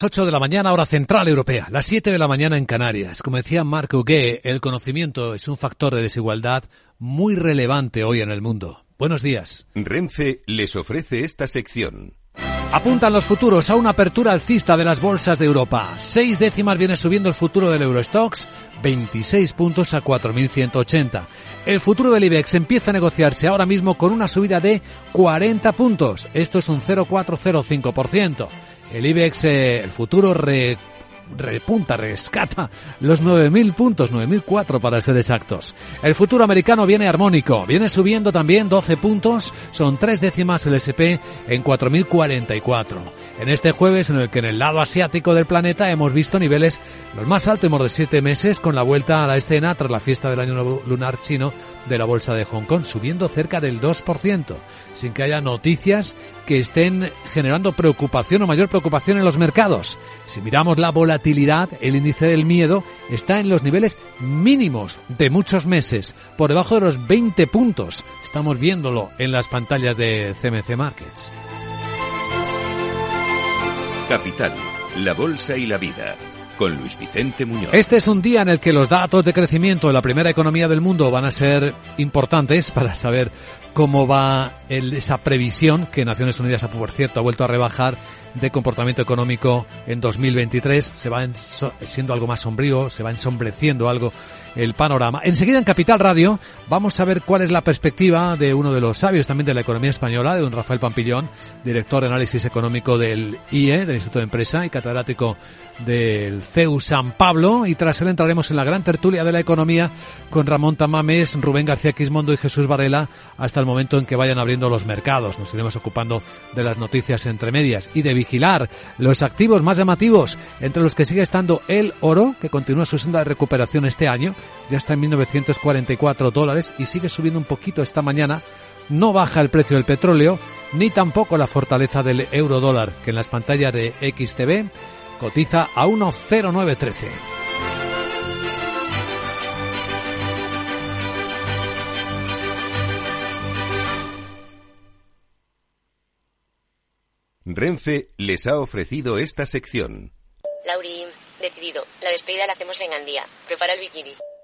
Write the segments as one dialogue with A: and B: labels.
A: 8 de la mañana, hora central europea, las 7 de la mañana en Canarias. Como decía Marc Huguet, el conocimiento es un factor de desigualdad muy relevante hoy en el mundo. Buenos días.
B: Renfe les ofrece esta sección.
A: Apuntan los futuros a una apertura alcista de las bolsas de Europa. Seis décimas viene subiendo el futuro del Eurostox, 26 puntos a 4.180. El futuro del IBEX empieza a negociarse ahora mismo con una subida de 40 puntos. Esto es un 0,405%. El IBEX, eh, el futuro re repunta, rescata los 9.000 puntos, 9.004 para ser exactos. El futuro americano viene armónico, viene subiendo también 12 puntos, son tres décimas el SP en 4.044. En este jueves en el que en el lado asiático del planeta hemos visto niveles los más altos de siete meses con la vuelta a la escena tras la fiesta del año lunar chino de la bolsa de Hong Kong, subiendo cerca del 2%, sin que haya noticias que estén generando preocupación o mayor preocupación en los mercados. Si miramos la volatilidad, el índice del miedo está en los niveles mínimos de muchos meses, por debajo de los 20 puntos. Estamos viéndolo en las pantallas de CMC Markets.
B: Capital, la bolsa y la vida con Luis Vicente Muñoz.
A: Este es un día en el que los datos de crecimiento de la primera economía del mundo van a ser importantes para saber cómo va esa previsión que Naciones Unidas, por cierto, ha vuelto a rebajar de comportamiento económico en 2023. Se va siendo algo más sombrío, se va ensombreciendo algo el panorama. Enseguida en Capital Radio vamos a ver cuál es la perspectiva de uno de los sabios también de la economía española, de don Rafael Pampillón, director de análisis económico del IE, del Instituto de Empresa y catedrático del CEU San Pablo. Y tras él entraremos en la gran tertulia de la economía con Ramón Tamames, Rubén García Quismondo y Jesús Varela hasta el momento en que vayan abriendo los mercados. Nos iremos ocupando de las noticias entre medias y de vigilar los activos más llamativos, entre los que sigue estando el oro, que continúa su senda de recuperación este año, ya está en 1944 dólares y sigue subiendo un poquito esta mañana. No baja el precio del petróleo, ni tampoco la fortaleza del euro dólar, que en las pantallas de XTV cotiza a 1,0913.
B: Renfe les ha ofrecido esta sección.
C: Lauri, decidido. La despedida la hacemos en Andía. Prepara el bikini.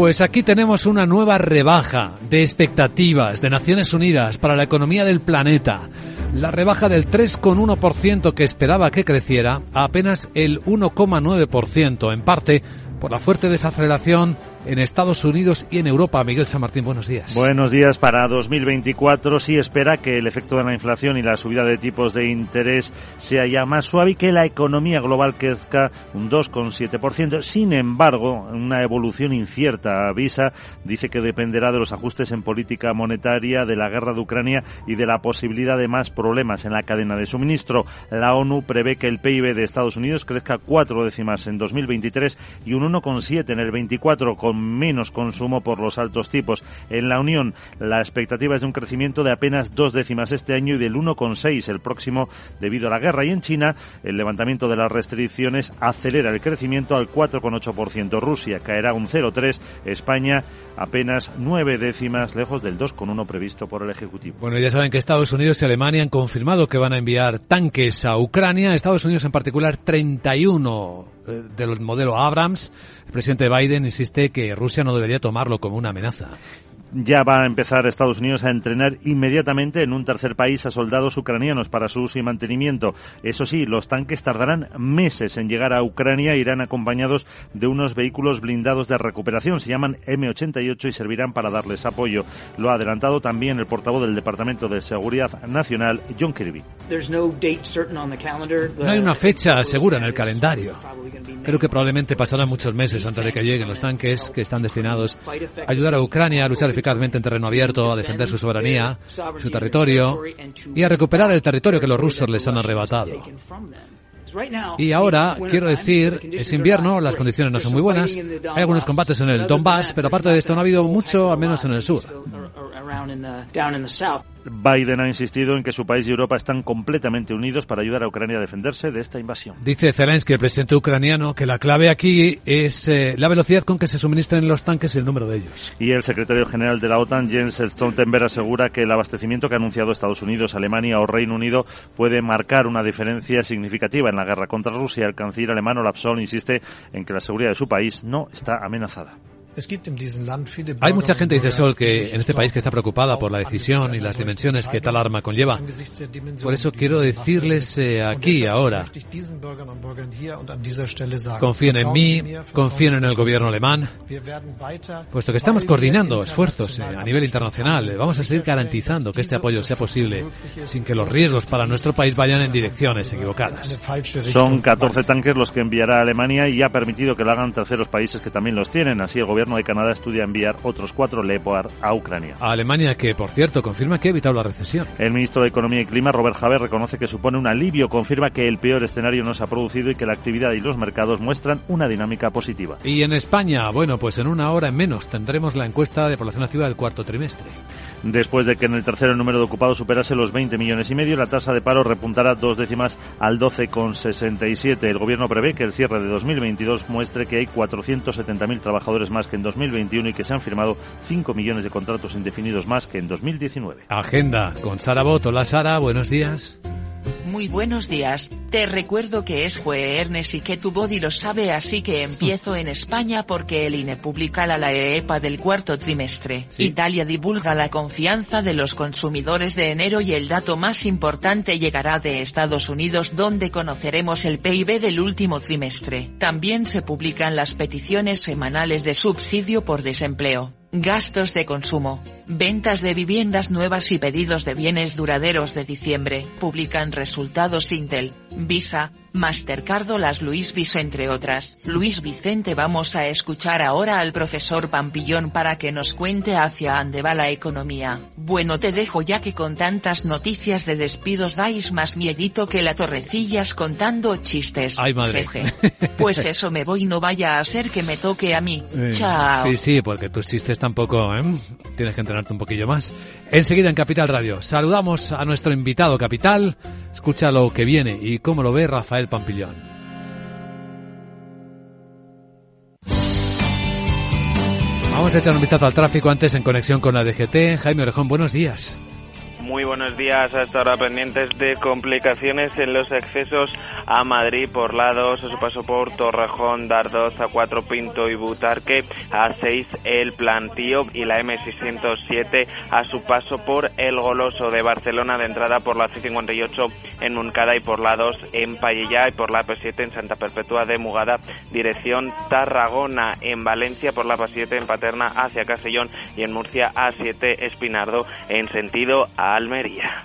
A: Pues aquí tenemos una nueva rebaja de expectativas de Naciones Unidas para la economía del planeta. La rebaja del 3,1% que esperaba que creciera a apenas el 1,9%, en parte por la fuerte desaceleración en Estados Unidos y en Europa. Miguel San Martín, buenos días.
D: Buenos días. Para 2024 sí espera que el efecto de la inflación y la subida de tipos de interés sea ya más suave y que la economía global crezca un 2,7%. Sin embargo, una evolución incierta. Avisa, dice que dependerá de los ajustes en política monetaria, de la guerra de Ucrania y de la posibilidad de más problemas en la cadena de suministro. La ONU prevé que el PIB de Estados Unidos crezca cuatro décimas en 2023 y un 1,7 en el 24 menos consumo por los altos tipos. En la Unión, la expectativa es de un crecimiento de apenas dos décimas este año y del 1,6 el próximo debido a la guerra. Y en China, el levantamiento de las restricciones acelera el crecimiento al 4,8%. Rusia caerá un 0,3. España apenas nueve décimas lejos del 2,1 previsto por el Ejecutivo.
A: Bueno, ya saben que Estados Unidos y Alemania han confirmado que van a enviar tanques a Ucrania. Estados Unidos en particular 31 eh, del modelo Abrams. El presidente Biden insiste que Rusia no debería tomarlo como una amenaza
D: ya va a empezar Estados Unidos a entrenar inmediatamente en un tercer país a soldados ucranianos para su uso y mantenimiento. Eso sí, los tanques tardarán meses en llegar a Ucrania e irán acompañados de unos vehículos blindados de recuperación. Se llaman M88 y servirán para darles apoyo. Lo ha adelantado también el portavoz del Departamento de Seguridad Nacional, John Kirby.
A: No hay una fecha segura en el calendario. Creo que probablemente pasarán muchos meses antes de que lleguen los tanques que están destinados a ayudar a Ucrania a luchar eficazmente en terreno abierto, a defender su soberanía, su territorio y a recuperar el territorio que los rusos les han arrebatado. Y ahora, quiero decir, es invierno, las condiciones no son muy buenas, hay algunos combates en el Donbass, pero aparte de esto no ha habido mucho, al menos en el sur.
D: Biden ha insistido en que su país y Europa están completamente unidos para ayudar a Ucrania a defenderse de esta invasión.
A: Dice Zelensky, el presidente ucraniano, que la clave aquí es eh, la velocidad con que se suministran los tanques y el número de ellos.
D: Y el secretario general de la OTAN, Jens Stoltenberg, asegura que el abastecimiento que ha anunciado Estados Unidos, Alemania o Reino Unido puede marcar una diferencia significativa en la guerra contra Rusia. El canciller alemán Olaf Scholz insiste en que la seguridad de su país no está amenazada.
A: Hay mucha gente, dice Sol, que en este país que está preocupada por la decisión y las dimensiones que tal arma conlleva. Por eso quiero decirles eh, aquí, ahora, confíen en mí, confíen en el gobierno alemán, puesto que estamos coordinando esfuerzos eh, a nivel internacional. Vamos a seguir garantizando que este apoyo sea posible sin que los riesgos para nuestro país vayan en direcciones equivocadas.
D: Son 14 tanques los que enviará a Alemania y ha permitido que lo hagan terceros países que también los tienen. Así el gobierno gobierno de Canadá estudia enviar otros cuatro Leopard a Ucrania.
A: A Alemania, que por cierto confirma que ha evitado la recesión.
D: El ministro de Economía y Clima, Robert Haber, reconoce que supone un alivio, confirma que el peor escenario no se ha producido y que la actividad y los mercados muestran una dinámica positiva.
A: Y en España, bueno, pues en una hora en menos tendremos la encuesta de población activa del cuarto trimestre.
D: Después de que en el tercero el número de ocupados superase los 20 millones y medio, la tasa de paro repuntará dos décimas al 12,67. El gobierno prevé que el cierre de 2022 muestre que hay 470.000 trabajadores más que en 2021 y que se han firmado 5 millones de contratos indefinidos más que en 2019.
A: Agenda con Sara Bot. Hola Sara, buenos días.
E: Muy buenos días, te recuerdo que es jueves y que tu body lo sabe así que empiezo en España porque el INE publica la EEPA del cuarto trimestre. Italia divulga la confianza de los consumidores de enero y el dato más importante llegará de Estados Unidos donde conoceremos el PIB del último trimestre. También se publican las peticiones semanales de subsidio por desempleo. Gastos de consumo, ventas de viviendas nuevas y pedidos de bienes duraderos de diciembre, publican resultados Intel, Visa, Mastercard o las Luis Vis entre otras. Luis Vicente vamos a escuchar ahora al profesor Pampillón para que nos cuente hacia dónde va la economía. Bueno te dejo ya que con tantas noticias de despidos dais más miedito que la torrecillas contando chistes.
A: Ay madre.
E: Pues eso me voy no vaya a ser que me toque a mí. Eh, Chao.
A: Sí, sí, porque tus chistes tampoco, ¿eh? Tienes que entrenarte un poquillo más. Enseguida en Capital Radio. Saludamos a nuestro invitado Capital. Escucha lo que viene y cómo lo ve Rafael Pampillón. Vamos a echar un vistazo al tráfico antes en conexión con la DGT. Jaime Orejón, buenos días.
F: Muy buenos días, hasta ahora pendientes de complicaciones en los accesos a Madrid por lados, a su paso por Torrejón, Dardoz, a 4 Pinto y Butarque, a 6 El Plantío y la M607 a su paso por El Goloso de Barcelona de entrada por la C58 en Moncada y por lados en Payella y por la P7 en Santa Perpetua de Mugada, dirección Tarragona en Valencia por la P7 en Paterna hacia Castellón y en Murcia A7 Espinardo en sentido a Almería.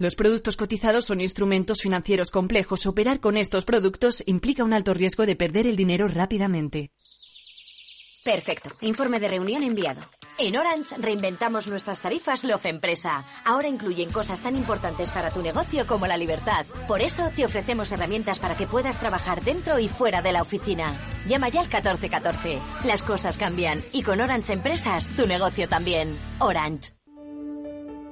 G: Los productos cotizados son instrumentos financieros complejos. Operar con estos productos implica un alto riesgo de perder el dinero rápidamente.
H: Perfecto. Informe de reunión enviado. En Orange reinventamos nuestras tarifas Love Empresa. Ahora incluyen cosas tan importantes para tu negocio como la libertad. Por eso te ofrecemos herramientas para que puedas trabajar dentro y fuera de la oficina. Llama ya al 1414. Las cosas cambian y con Orange Empresas tu negocio también. Orange.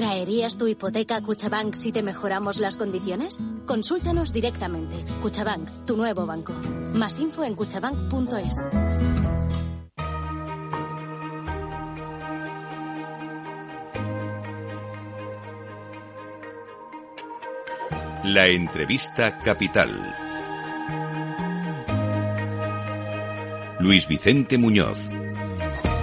H: ¿Traerías tu hipoteca a Cuchabank si te mejoramos las condiciones? Consúltanos directamente. Cuchabank, tu nuevo banco. Más info en cuchabank.es.
B: La entrevista capital. Luis Vicente Muñoz.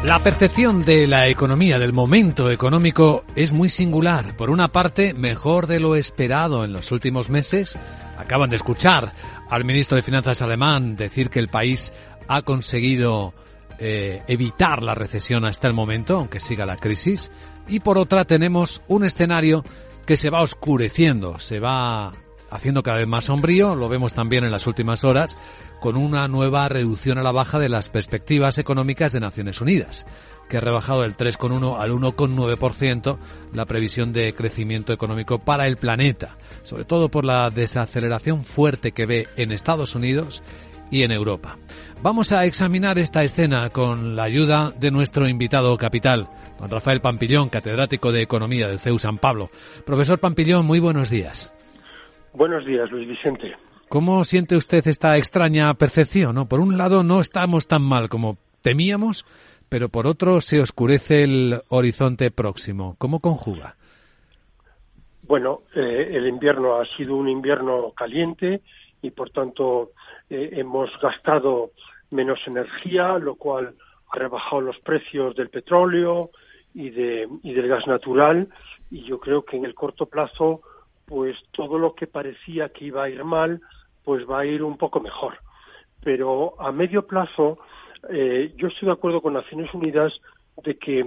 A: La percepción de la economía, del momento económico, es muy singular. Por una parte, mejor de lo esperado en los últimos meses. Acaban de escuchar al ministro de Finanzas alemán decir que el país ha conseguido eh, evitar la recesión hasta el momento, aunque siga la crisis. Y por otra, tenemos un escenario que se va oscureciendo, se va haciendo cada vez más sombrío, lo vemos también en las últimas horas, con una nueva reducción a la baja de las perspectivas económicas de Naciones Unidas, que ha rebajado del 3,1 al 1,9% la previsión de crecimiento económico para el planeta, sobre todo por la desaceleración fuerte que ve en Estados Unidos y en Europa. Vamos a examinar esta escena con la ayuda de nuestro invitado capital, don Rafael Pampillón, catedrático de Economía del CEU San Pablo. Profesor Pampillón, muy buenos días.
I: Buenos días, Luis Vicente.
A: ¿Cómo siente usted esta extraña percepción? ¿no? Por un lado, no estamos tan mal como temíamos, pero por otro, se oscurece el horizonte próximo. ¿Cómo conjuga?
I: Bueno, eh, el invierno ha sido un invierno caliente y, por tanto, eh, hemos gastado menos energía, lo cual ha rebajado los precios del petróleo y, de, y del gas natural. Y yo creo que en el corto plazo pues todo lo que parecía que iba a ir mal, pues va a ir un poco mejor. Pero a medio plazo, eh, yo estoy de acuerdo con Naciones Unidas de que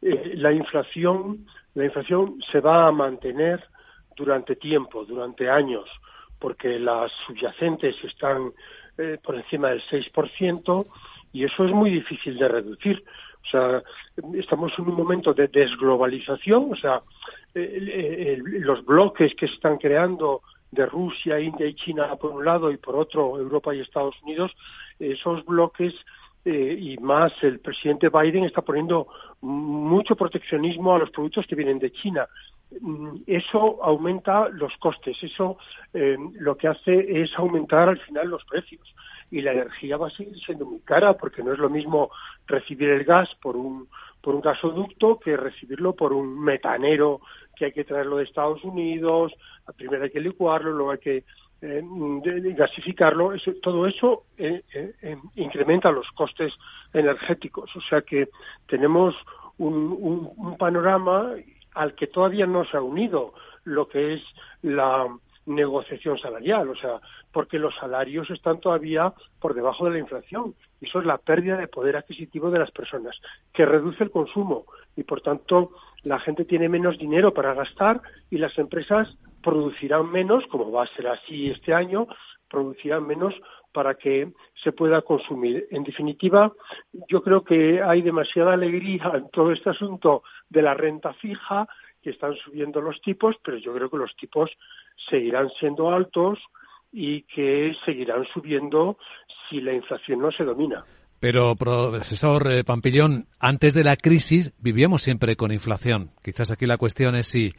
I: eh, la inflación, la inflación se va a mantener durante tiempo, durante años, porque las subyacentes están eh, por encima del 6% y eso es muy difícil de reducir. O sea, estamos en un momento de desglobalización, o sea, los bloques que se están creando de Rusia, India y China por un lado y por otro Europa y Estados Unidos, esos bloques eh, y más el presidente Biden está poniendo mucho proteccionismo a los productos que vienen de China. Mm, eso aumenta los costes, eso eh, lo que hace es aumentar al final los precios y la energía va a seguir siendo muy cara porque no es lo mismo recibir el gas por un por un gasoducto que recibirlo por un metanero que hay que traerlo de Estados Unidos, primero hay que licuarlo, luego hay que eh, gasificarlo, todo eso eh, eh, incrementa los costes energéticos. O sea que tenemos un panorama al que todavía no se ha unido lo que es la negociación salarial, o sea, porque los salarios están todavía por debajo de la inflación. Y eso es la pérdida de poder adquisitivo de las personas, que reduce el consumo y, por tanto, la gente tiene menos dinero para gastar y las empresas producirán menos, como va a ser así este año, producirán menos para que se pueda consumir. En definitiva, yo creo que hay demasiada alegría en todo este asunto de la renta fija, que están subiendo los tipos, pero yo creo que los tipos seguirán siendo altos y que seguirán subiendo si la inflación no se domina.
A: Pero, profesor eh, Pampillón, antes de la crisis vivíamos siempre con inflación. Quizás aquí la cuestión es si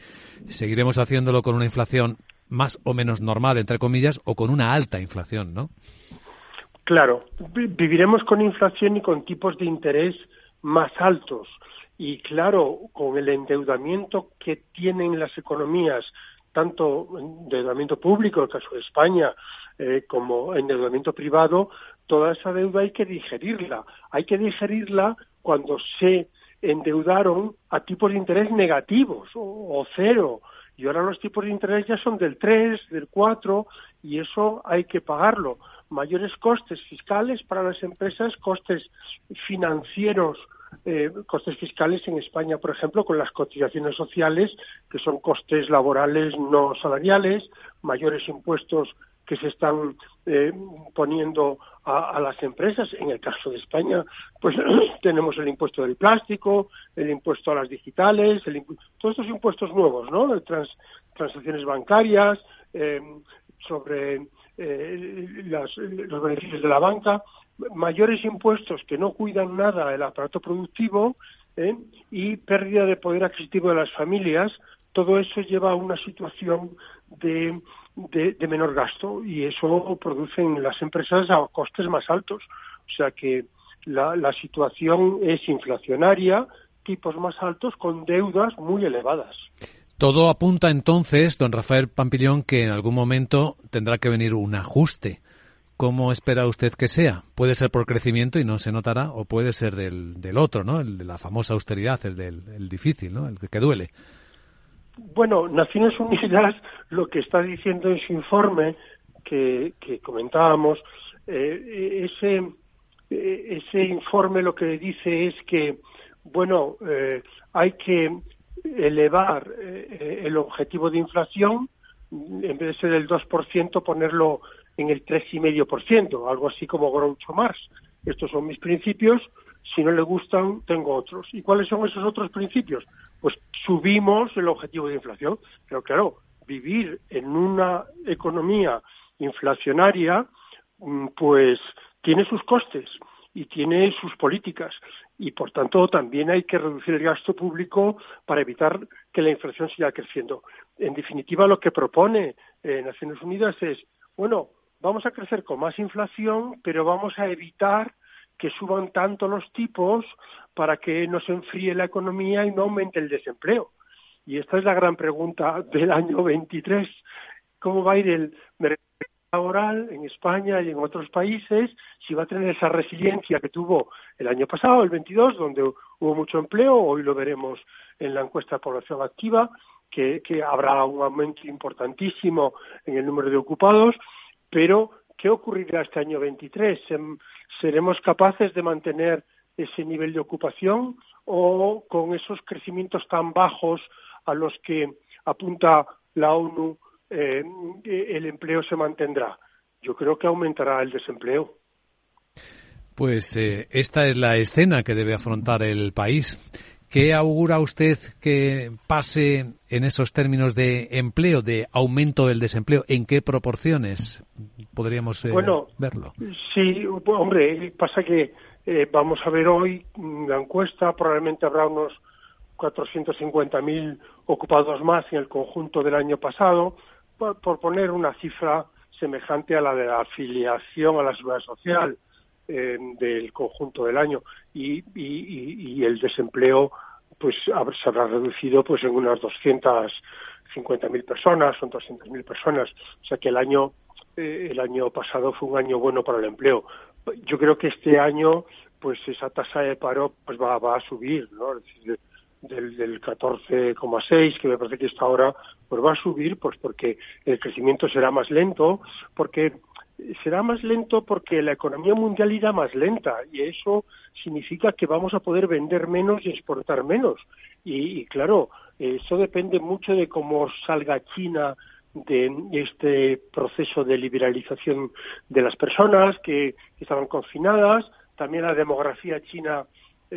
A: seguiremos haciéndolo con una inflación más o menos normal, entre comillas, o con una alta inflación, ¿no?
I: Claro, viviremos con inflación y con tipos de interés más altos. Y claro, con el endeudamiento que tienen las economías, tanto endeudamiento público, en el caso de España, eh, como endeudamiento privado, toda esa deuda hay que digerirla. Hay que digerirla cuando se endeudaron a tipos de interés negativos o, cero. Y ahora los tipos de interés ya son del 3, del 4, y eso hay que pagarlo. Mayores costes fiscales para las empresas, costes financieros eh, costes fiscales en España, por ejemplo, con las cotizaciones sociales, que son costes laborales no salariales, mayores impuestos que se están eh, poniendo a, las empresas. En el caso de España, pues tenemos el impuesto del plástico, el impuesto a las digitales, todos estos impuestos nuevos, ¿no? Transacciones bancarias, eh, sobre los beneficios de la banca, mayores impuestos que no cuidan nada el aparato productivo y pérdida de poder adquisitivo de las familias, todo eso lleva a una situación de, de, menor gasto y eso produce en las empresas a costes más altos. O sea que la, la situación es inflacionaria, tipos más altos con deudas muy elevadas.
A: Todo apunta entonces, don Rafael Pampillón, que en algún momento tendrá que venir un ajuste. ¿Cómo espera usted que sea? Puede ser por crecimiento y no se notará, o puede ser del, del otro, ¿no? El de la famosa austeridad, el del el difícil, ¿no? El que duele.
I: Bueno, Naciones Unidas lo que está diciendo en su informe que, comentábamos, eh, ese, eh, ese informe lo que dice es que, bueno, eh, hay que elevar el objetivo de inflación, en vez de ser el 2%, ponerlo en el 3,5%, algo así como Groucho Marx. Estos son mis principios, si no le gustan, tengo otros. ¿Y cuáles son esos otros principios? Pues subimos el objetivo de inflación. Pero claro, vivir en una economía inflacionaria, mm, pues tiene sus costes y tiene sus políticas y por tanto también hay que reducir el gasto público para evitar que la inflación siga creciendo. En definitiva, lo que propone eh, Naciones Unidas es, bueno, vamos a crecer con más inflación, pero vamos a evitar que suban tanto los tipos para que no se enfríe la economía y no aumente el desempleo. Y esta es la gran pregunta del año 23. ¿Cómo va a ir el mercado laboral en España y en otros países? Si va a tener esa resiliencia que tuvo el año pasado, el 22, donde hubo mucho empleo. Hoy lo veremos en la encuesta de población activa, que, que habrá un aumento importantísimo en el número de ocupados, pero ¿Qué ocurrirá este año 23? ¿Seremos capaces de mantener ese nivel de ocupación o con esos crecimientos tan bajos a los que apunta la ONU eh, el empleo se mantendrá? Yo creo que aumentará el desempleo.
A: Pues eh, esta es la escena que debe afrontar el país. ¿Qué augura usted que pase en esos términos de empleo, de aumento del desempleo? ¿En qué proporciones podríamos eh, verlo?
I: Sí, hombre, pasa que eh, vamos a ver hoy la encuesta, probablemente habrá unos 450.000 ocupados más en el conjunto del año pasado, por, poner una cifra semejante a la de la afiliación a la seguridad social eh, del conjunto del año y, y, el desempleo pues se habrá reducido pues en unas 250.000 personas, son 200.000 personas, o sea que el año eh, el año pasado fue un año bueno para el empleo. Yo creo que este año pues esa tasa de paro pues va, va a subir, ¿no? Del, del 14,6 que me parece que está ahora pues va a subir pues porque el crecimiento será más lento, porque será más lento porque la economía mundial irá más lenta y eso significa que vamos a poder vender menos y exportar menos. Y, claro, eso depende mucho de cómo salga China de este proceso de liberalización de las personas que, estaban confinadas. También la demografía china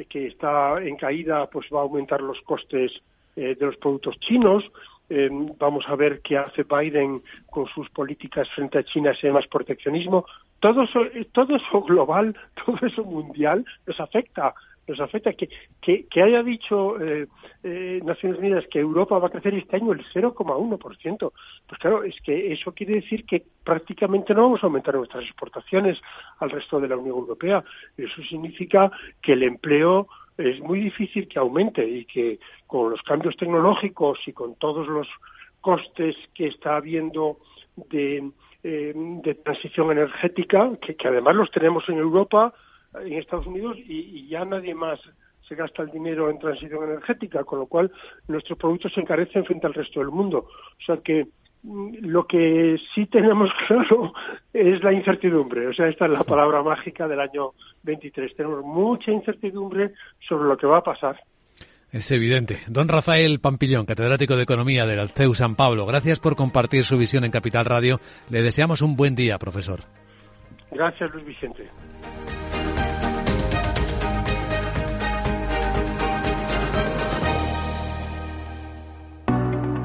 I: que está en caída pues va a aumentar los costes eh, de los productos chinos. Eh, vamos a ver qué hace Biden con sus políticas frente a China, ese más proteccionismo. Todo eso, eh, todo eso global, todo eso mundial nos afecta. Nos afecta que, que, haya dicho eh, Naciones Unidas que Europa va a crecer este año el 0,1%. Pues claro, es que eso quiere decir que prácticamente no vamos a aumentar nuestras exportaciones al resto de la Unión Europea. Eso significa que el empleo es muy difícil que aumente y que con los cambios tecnológicos y con todos los costes que está habiendo de, eh, de transición energética, que, además los tenemos en Europa, en Estados Unidos, y, y ya nadie más se gasta el dinero en transición energética, con lo cual nuestros productos se encarecen frente al resto del mundo. O sea que lo que sí tenemos claro es la incertidumbre. O sea, esta es la palabra mágica del año 23. Tenemos mucha incertidumbre sobre lo que va a pasar.
A: Es evidente. Don Rafael Pampillón, catedrático de Economía del Alceu San Pablo, gracias por compartir su visión en Capital Radio. Le deseamos un buen día, profesor.
I: Gracias, Luis Vicente.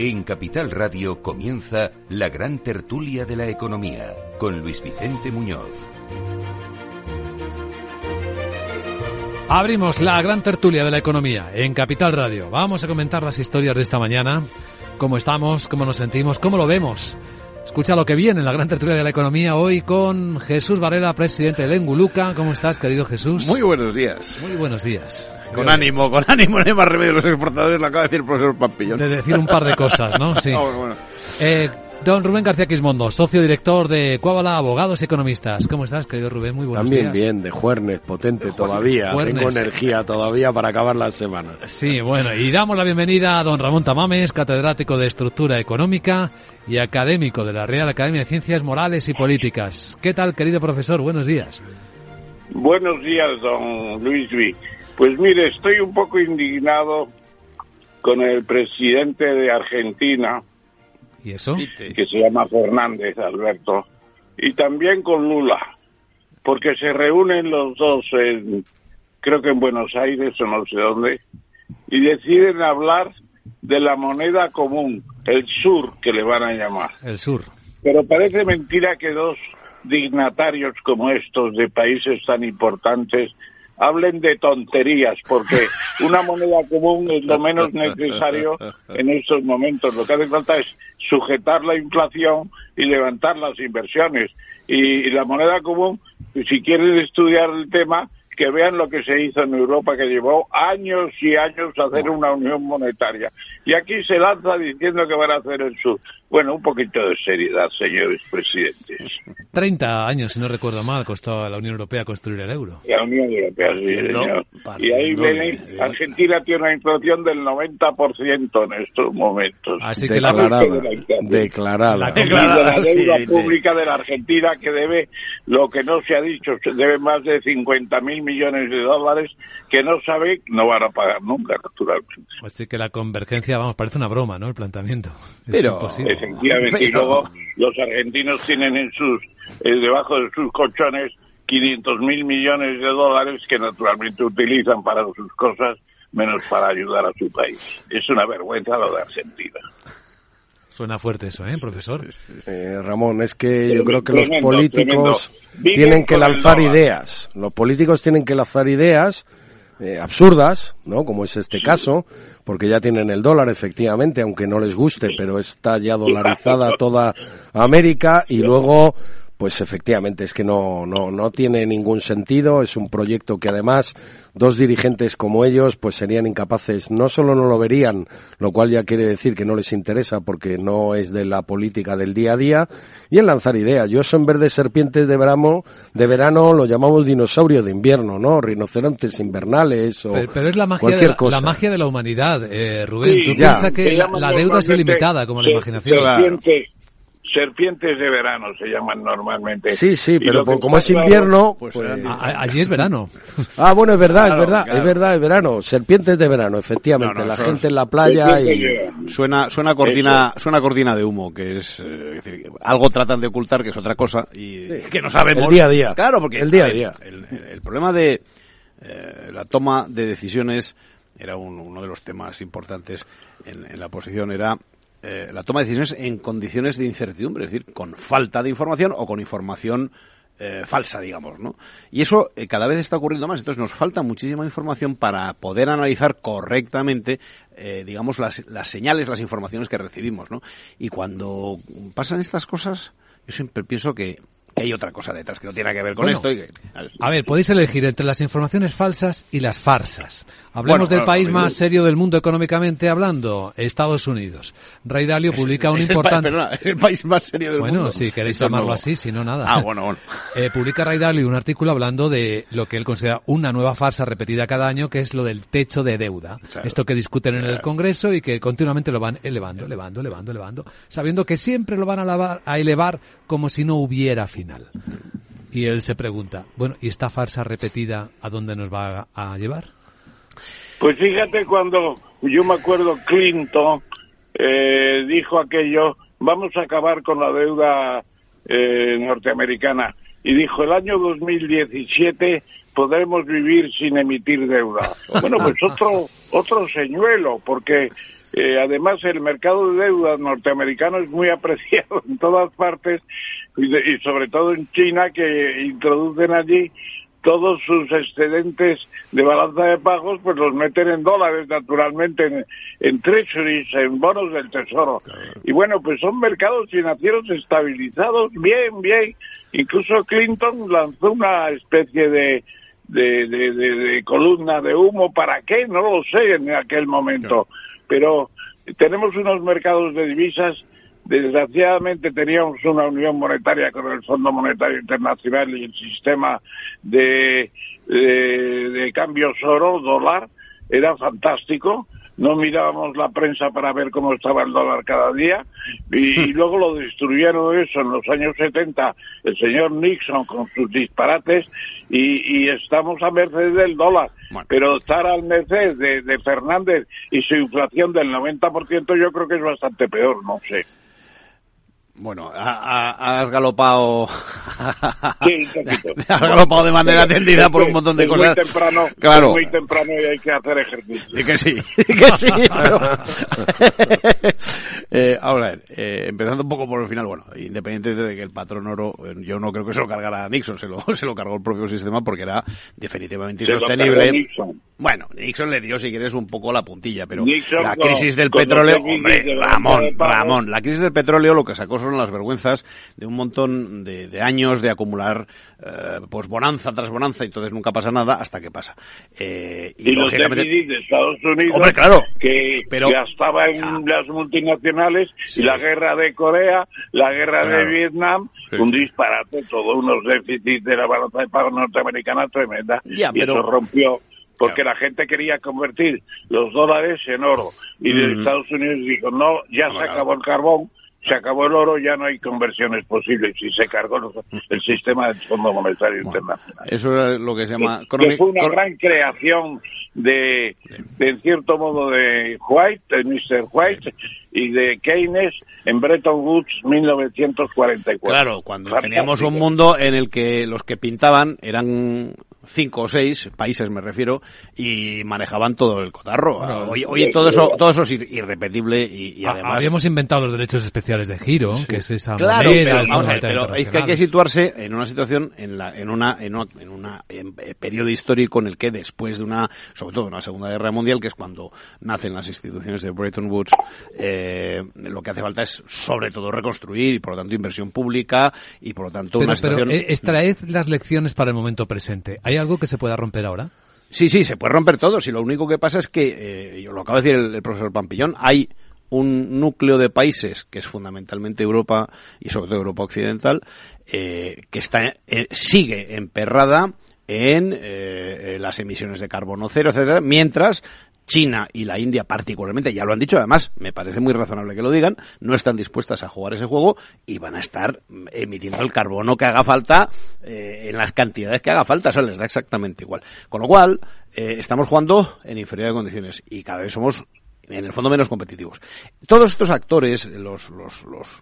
B: En Capital Radio comienza la gran tertulia de la economía con Luis Vicente Muñoz.
A: Abrimos la gran tertulia de la economía en Capital Radio. Vamos a comentar las historias de esta mañana, cómo estamos, cómo nos sentimos, cómo lo vemos. Escucha lo que viene en la gran tertulia de la economía hoy con Jesús Varela, presidente de Enguluca. ¿Cómo estás, querido Jesús?
J: Muy buenos días.
A: Muy buenos días.
J: Con ánimo, con ánimo, no hay más remedio. Los exportadores lo acaba de decir el profesor Pampillón.
A: De decir un par de cosas, ¿no? Sí. Eh, don Rubén García Quismondo, socio director de Cuábala Abogados y Economistas. ¿Cómo estás, querido Rubén? Muy buenos
J: También
A: días.
J: bien, de Juernes, potente todavía.
A: Juernes.
J: Tengo energía todavía para acabar la semana.
A: Sí, bueno, y damos la bienvenida a don Ramón Tamames, catedrático de Estructura Económica y académico de la Real Academia de Ciencias Morales y Políticas. ¿Qué tal, querido profesor? Buenos días.
K: Buenos días, don Luis V. Pues mire, estoy un poco indignado con el presidente de Argentina,
A: ¿Y eso?
K: que se llama Fernández Alberto, y también con Lula, porque se reúnen los dos, en, creo que en Buenos Aires o no sé dónde, y deciden hablar de la moneda común, el sur, que le van a llamar.
A: El sur.
K: Pero parece mentira que dos dignatarios como estos de países tan importantes hablen de tonterías, porque una moneda común es lo menos necesario en estos momentos. Lo que hace falta es sujetar la inflación y levantar las inversiones. Y, la moneda común, si quieren estudiar el tema, que vean lo que se hizo en Europa, que llevó años y años hacer una unión monetaria. Y aquí se lanza diciendo que van a hacer el sur. Bueno, un poquito de seriedad, señores presidentes.
A: 30 años, si no recuerdo mal, costó a la Unión Europea construir el euro.
K: La Unión Europea, sí, señor. y ahí viene, Argentina tiene una inflación del 90% en estos momentos.
A: Así que la
J: Declarada.
K: de la.
J: Declarada.
K: Y de la deuda pública de la Argentina que debe, lo que no se ha dicho, se debe más de 50 mil millones de dólares que no sabe, no van a pagar nunca, naturalmente.
A: Así que la convergencia, vamos, parece una broma, ¿no? El planteamiento. Es
J: Pero-
A: imposible.
K: Efectivamente, y luego los argentinos tienen en sus, eh, debajo de sus colchones 500 mil millones de dólares que naturalmente utilizan para sus cosas menos para ayudar a su país. Es una vergüenza lo de Argentina.
A: Suena fuerte eso, ¿eh, profesor?
J: Eh, Ramón, es que yo creo que los políticos
K: tremendo.
J: Tienen que lanzar ideas. Los políticos tienen que lanzar ideas eh, absurdas, ¿no? Como es este caso, porque ya tienen el dólar, efectivamente, aunque no les guste, pero está ya dolarizada toda América y luego pues efectivamente es que no, no, no tiene ningún sentido, es un proyecto que además dos dirigentes como ellos pues serían incapaces, no solo no lo verían, lo cual ya quiere decir que no les interesa porque no es de la política del día a día, y en lanzar ideas. Yo eso en vez de serpientes de verano, de verano lo llamamos dinosaurio de invierno, ¿no? Rinocerontes invernales o
A: Pero, pero es la magia,
J: cualquier
A: de la,
J: cosa.
A: la magia de la humanidad, eh, Rubén.
K: Sí,
A: Tú
J: ya.
A: piensas que la, deuda es ilimitada, como la
K: se-
A: imaginación.
K: Serpientes, serpientes de verano se llaman normalmente.
J: Sí, sí, pero por- como es invierno,
A: Pues,
J: pues...
A: a- allí es verano.
J: Ah, bueno, es verdad,
L: Claro,
J: es verdad,
L: claro.
J: es verdad, es verano. Serpientes de verano, efectivamente.
L: No, no,
J: la gente en la playa y...
L: Suena, suena cortina, suena cortina de humo, que es, eh, es decir, algo tratan de ocultar, que es otra cosa, y que no sabemos.
J: El día a día.
L: Claro, porque
J: El día a día.
L: El, el problema de eh, la toma de decisiones era un- uno de los temas importantes en, en la posición, era eh, la toma de decisiones en condiciones de incertidumbre, es decir, con falta de información o con información eh, falsa, digamos, ¿no? Y eso eh, cada vez está ocurriendo más. Entonces nos falta muchísima información para poder analizar correctamente, eh, digamos, las, las señales, las informaciones que recibimos, ¿no? Y cuando pasan estas cosas, yo siempre pienso que, hay otra cosa detrás que no tiene que ver con
A: Bueno,
L: esto. Y que,
A: A ver, podéis elegir entre las informaciones falsas y las farsas. Hablemos
L: Bueno,
A: del
L: claro,
A: país más serio del mundo económicamente hablando, Estados Unidos. Ray Dalio publica un
L: es el pa-
A: importante...
L: perdona, es el país más serio del
A: bueno,
L: mundo.
A: si queréis
L: Esto
A: llamarlo así, si no nada.
L: Ah, bueno, bueno.
A: Eh, publica Ray Dalio un artículo hablando de lo que él considera una nueva farsa repetida cada año, que es lo del techo de deuda.
L: Claro.
A: Esto que discuten en el Congreso y que continuamente lo van elevando, elevando, elevando, elevando, sabiendo que siempre lo van a, lavar- a elevar como si no hubiera final. Y él se pregunta, bueno, ¿y esta farsa repetida a dónde nos va a llevar?
K: Pues fíjate cuando yo me acuerdo Clinton eh, dijo aquello, vamos a acabar con la deuda eh, norteamericana. Y dijo, el año 2017 podremos vivir sin emitir deuda. Bueno, pues otro, otro señuelo, porque eh, además el mercado de deuda norteamericano es muy apreciado en todas partes y, de- y sobre todo en China que introducen allí todos sus excedentes de balanza de pagos pues los meten en dólares naturalmente en, en treasuries, en bonos del tesoro. Y bueno, pues son mercados financieros estabilizados, bien, bien. Incluso Clinton lanzó una especie de, de, de, de- de columna de humo, ¿para qué? No lo sé en aquel momento. Pero tenemos unos mercados de divisas Desgraciadamente teníamos una unión monetaria con el Fondo Monetario Internacional y el sistema de, de, de cambios oro, dólar, era fantástico. No mirábamos la prensa para ver cómo estaba el dólar cada día y, y luego lo destruyeron eso en los años 70 el señor Nixon con sus disparates y, y estamos a merced del dólar. Pero estar al merced de, de Fernández y su inflación del 90% yo creo que es bastante peor, no sé.
L: Bueno, ha- ha- has galopado.
K: Sí, un poquito.
L: has galopado de manera
K: Es que-
L: atendida por
K: es
L: un montón de
K: es
L: cosas.
K: Muy temprano,
L: Claro.
K: es muy temprano y hay que hacer ejercicio.
L: Y que sí, y que sí. pero- Eh, ahora, eh, empezando un poco por el final, bueno, independientemente de que el patrón oro, eh, yo no creo que se lo cargara a Nixon, se lo, se lo cargó el propio sistema porque era definitivamente insostenible. Bueno, Nixon le dio, si quieres, un poco la puntilla, pero
K: Nixon
L: la crisis del
K: con
L: petróleo, hombre,
K: de
L: Ramón,
K: de.
L: Ramón, la crisis del petróleo lo que sacó son las vergüenzas de un montón de, de años de acumular, eh, pues bonanza tras bonanza, y entonces nunca pasa nada hasta que pasa. Eh,
K: Y, los déficits de Estados Unidos
L: Hombre, claro.
K: que
L: Pero-
K: gastaba en las multinacionales y la guerra de Corea, la guerra de. Vietnam,
L: Sí.
K: un disparate, todos unos déficits de la balanza de pagos norteamericana tremenda.
L: Ya,
K: y
L: pero-
K: eso rompió porque la gente quería convertir los dólares en oro. Y de
L: Mm.
K: Estados Unidos dijo, no, ya se acabó el carbón, se acabó el oro, ya no hay conversiones posibles. Y se cargó el sistema del Fondo Monetario Internacional
L: Eso es lo que se llama...
K: que fue una gran creación de, de, en cierto modo, de White, de Mr. White, y de Keynes en Bretton Woods 1944.
L: Claro, cuando
K: Fantástico.
L: teníamos un mundo en el que los que pintaban eran cinco o seis países, me refiero, y manejaban todo el cotarro. Oye, oye, todo eso, todo eso es ir- irrepetible y, y
A: Ah,
L: además...
A: Habíamos inventado los derechos especiales de giro, que es esa
L: Claro,
A: moneda
L: pero, vamos a ver, pero es que hay que situarse en una situación, en, la, en una, en una, en una en, eh, periodo histórico en el que después de una, sobre todo una Segunda Guerra Mundial, que es cuando nacen las instituciones de Bretton Woods, eh, lo que hace falta es sobre todo reconstruir y por lo tanto inversión pública y por lo tanto
A: Pero,
L: una situación...
A: eh, extraed las lecciones para el momento presente. ¿Hay algo que se pueda romper ahora?
L: Sí, sí, se puede romper todo. Si lo único que pasa es que, eh, yo lo acaba de decir el, profesor Pampillón, hay un núcleo de países que es fundamentalmente Europa y sobre todo Europa occidental eh, que está eh, sigue emperrada en eh, las emisiones de carbono cero, etcétera, mientras China y la India particularmente, ya lo han dicho, además me parece muy razonable que lo digan, no están dispuestas a jugar ese juego y van a estar emitiendo el carbono que haga falta eh, en las cantidades que haga falta, o sea, les da exactamente igual. Con lo cual, eh, estamos jugando en inferioridad de condiciones y cada vez somos en el fondo menos competitivos. Todos estos actores, los, los, los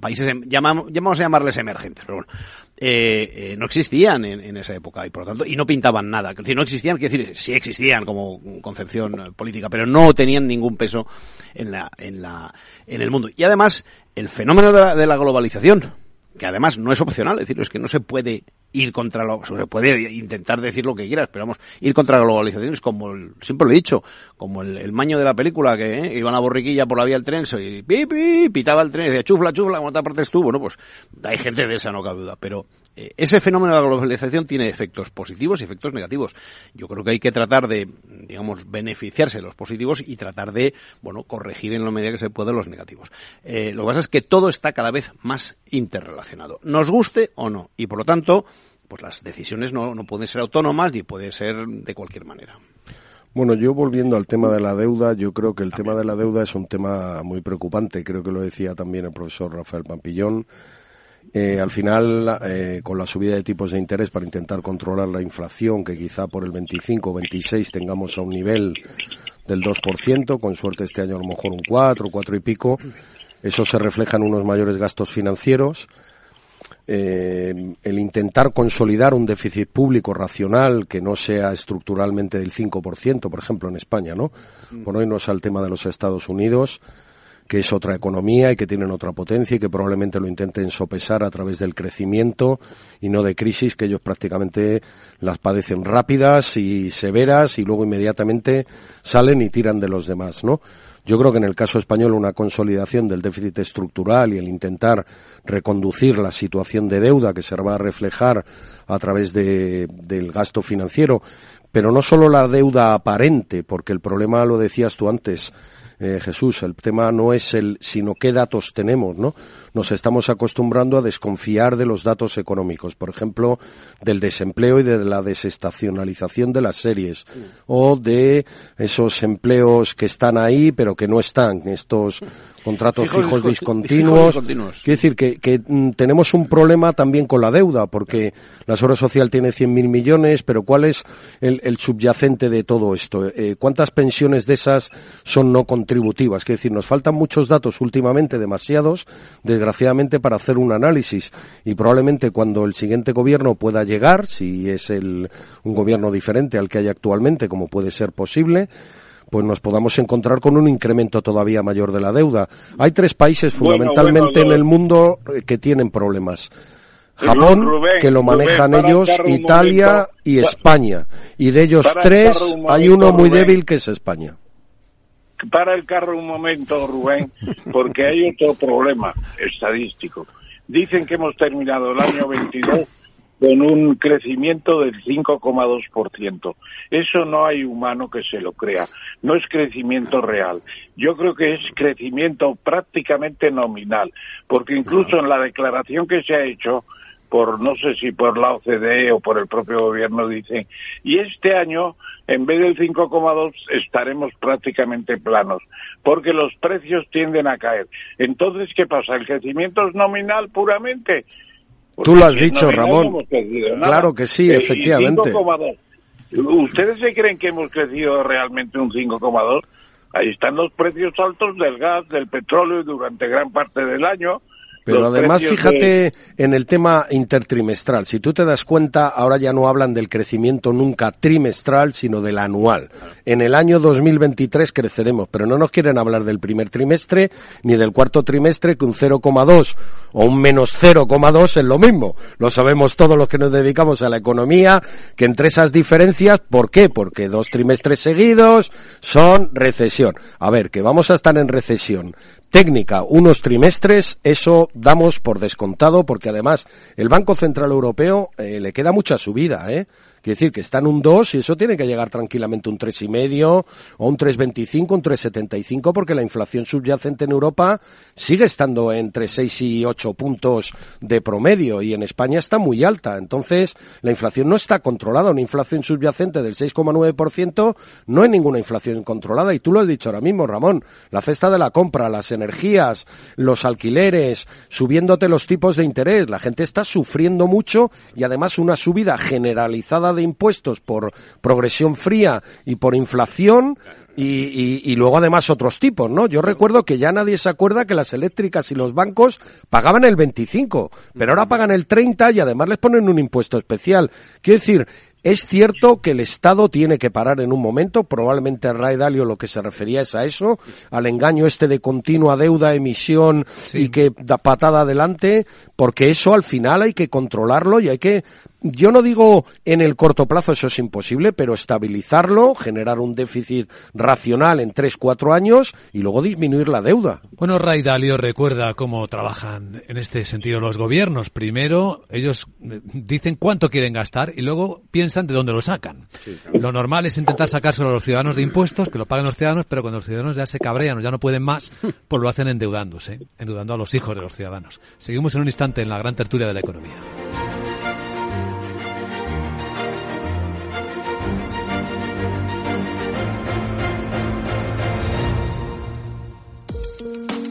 L: países, em, llamamos, llamamos a llamarles emergentes, pero bueno, eh, eh, no existían en, en, esa época y por lo tanto, y no pintaban nada. Es decir, no existían, quiero decir, sí existían como concepción política, pero no tenían ningún peso en la, en la, en el mundo. Y además, el fenómeno de la, de la globalización, que además no es opcional, es decir, es que no se puede ir contra lo, se puede intentar decir lo que quieras, pero vamos, ir contra la globalización es como, el, siempre lo he dicho, como el, el maño de la película que eh, iba a la borriquilla por la vía del tren y pi, pitaba el tren y decía chufla, chufla, ¿cómo te apartes tú? Bueno, pues hay gente de esa, no cabe duda, pero eh, ese fenómeno de la globalización tiene efectos positivos y efectos negativos. Yo creo que hay que tratar de, digamos, beneficiarse de los positivos y tratar de, bueno, corregir en la medida que se puede los negativos. Eh, lo que pasa es que todo está cada vez más interrelacionado, nos guste o no, y por lo tanto, pues las decisiones no, no pueden ser autónomas ni pueden ser de cualquier manera.
J: Bueno, yo volviendo al tema de la deuda, yo creo que el tema de la deuda es un tema muy preocupante. Creo que lo decía también el profesor Rafael Pampillón. Eh, al final, eh, con la subida de tipos de interés para intentar controlar la inflación, que quizá por el 25 o 26 tengamos a un nivel del 2%, con suerte este año a lo mejor un 4, 4 y pico, eso se refleja en unos mayores gastos financieros eh, el intentar consolidar un déficit público racional que no sea estructuralmente del 5%, por ejemplo, en España, ¿no? Por hoy no es al tema de los Estados Unidos, que es otra economía y que tienen otra potencia y que probablemente lo intenten sopesar a través del crecimiento y no de crisis que ellos prácticamente las padecen rápidas y severas y luego inmediatamente salen y tiran de los demás, ¿no? Yo creo que en el caso español una consolidación del déficit estructural y el intentar reconducir la situación de deuda que se va a reflejar a través de, del gasto financiero, pero no solo la deuda aparente, porque el problema lo decías tú antes, eh, Jesús, el tema no es el sino qué datos tenemos, ¿no? Nos estamos acostumbrando a desconfiar de los datos económicos, por ejemplo, del desempleo y de la desestacionalización de las series o de esos empleos que están ahí pero que no están, estos contratos fijos, discontinuos. Quiere decir que, que mm, tenemos un problema también con la deuda, porque la Seguridad Social tiene 100.000 millones, pero ¿cuál es el, el subyacente de todo esto? Eh, ¿Cuántas pensiones de esas son no contributivas? Quiere decir, nos faltan muchos datos últimamente, demasiados, desgraciadamente, para hacer un análisis. Y probablemente cuando el siguiente gobierno pueda llegar, si es el, un gobierno diferente al que hay actualmente, como puede ser posible, pues nos podamos encontrar con un incremento todavía mayor de la deuda. Hay tres países fundamentalmente en el mundo eh, que tienen problemas. Japón, que lo manejan ellos, Italia y España. Y de ellos tres, hay uno muy débil que es España.
K: Para el carro un momento, Rubén, porque hay otro problema estadístico. Dicen que hemos terminado el año 22 con un crecimiento del 5,2%. Eso no hay humano que se lo crea. No es crecimiento real. Yo creo que es crecimiento prácticamente nominal, porque incluso en la declaración que se ha hecho, por no sé si por la OCDE o por el propio gobierno, dicen, y este año, en vez del 5,2, estaremos prácticamente planos, porque los precios tienden a caer. Entonces, ¿qué pasa? ¿El crecimiento es nominal puramente?
J: Tú lo has dicho, Ramón. Claro que sí, efectivamente.
K: ¿Ustedes se creen que hemos crecido realmente un 5,2? Ahí están los precios altos del gas, del petróleo durante gran parte del año.
J: Pero además, fíjate en el tema intertrimestral. Si tú te das cuenta, ahora ya no hablan del crecimiento nunca trimestral, sino del anual. En el año 2023 creceremos, pero no nos quieren hablar del primer trimestre ni del cuarto trimestre, que un 0,2 o un menos 0,2 es lo mismo. Lo sabemos todos los que nos dedicamos a la economía, que entre esas diferencias, ¿por qué? Porque dos trimestres seguidos son recesión. A ver, que vamos a estar en recesión técnica unos trimestres, eso damos por descontado, porque además el Banco Central Europeo eh, le queda mucha subida, ¿eh? Quiere decir que está en un 2 y eso tiene que llegar tranquilamente un 3,5 o un 3,25, un 3,75 porque la inflación subyacente en Europa sigue estando entre 6 y 8 puntos de promedio y en España está muy alta. Entonces, la inflación no está controlada. Una inflación subyacente del 6,9% no hay ninguna inflación controlada. Y tú lo has dicho ahora mismo, Ramón. La cesta de la compra, las energías, los alquileres, subiéndote los tipos de interés. La gente está sufriendo mucho y además una subida generalizada de impuestos por progresión fría y por inflación y, y, luego además otros tipos, ¿no? Yo recuerdo que ya nadie se acuerda que las eléctricas y los bancos pagaban el 25, pero ahora pagan el 30 y además les ponen un impuesto especial. Quiero decir, es cierto que el Estado tiene que parar en un momento, probablemente Ray Dalio lo que se refería es a eso, al engaño este de continua deuda, emisión y que da patada adelante, porque eso al final hay que controlarlo y hay que yo no digo en el corto plazo, eso es imposible, pero estabilizarlo, generar un déficit racional en tres, cuatro años y luego disminuir la deuda.
A: Bueno, Ray Dalio recuerda cómo trabajan en este sentido los gobiernos. Primero, ellos eh, dicen cuánto quieren gastar y luego piensan de dónde lo sacan. Lo normal es intentar sacárselo a los ciudadanos de impuestos, que lo paguen los ciudadanos, pero cuando los ciudadanos ya se cabrean o ya no pueden más, pues lo hacen endeudándose, endeudando a los hijos de los ciudadanos. Seguimos en un instante en la gran tertulia de la economía.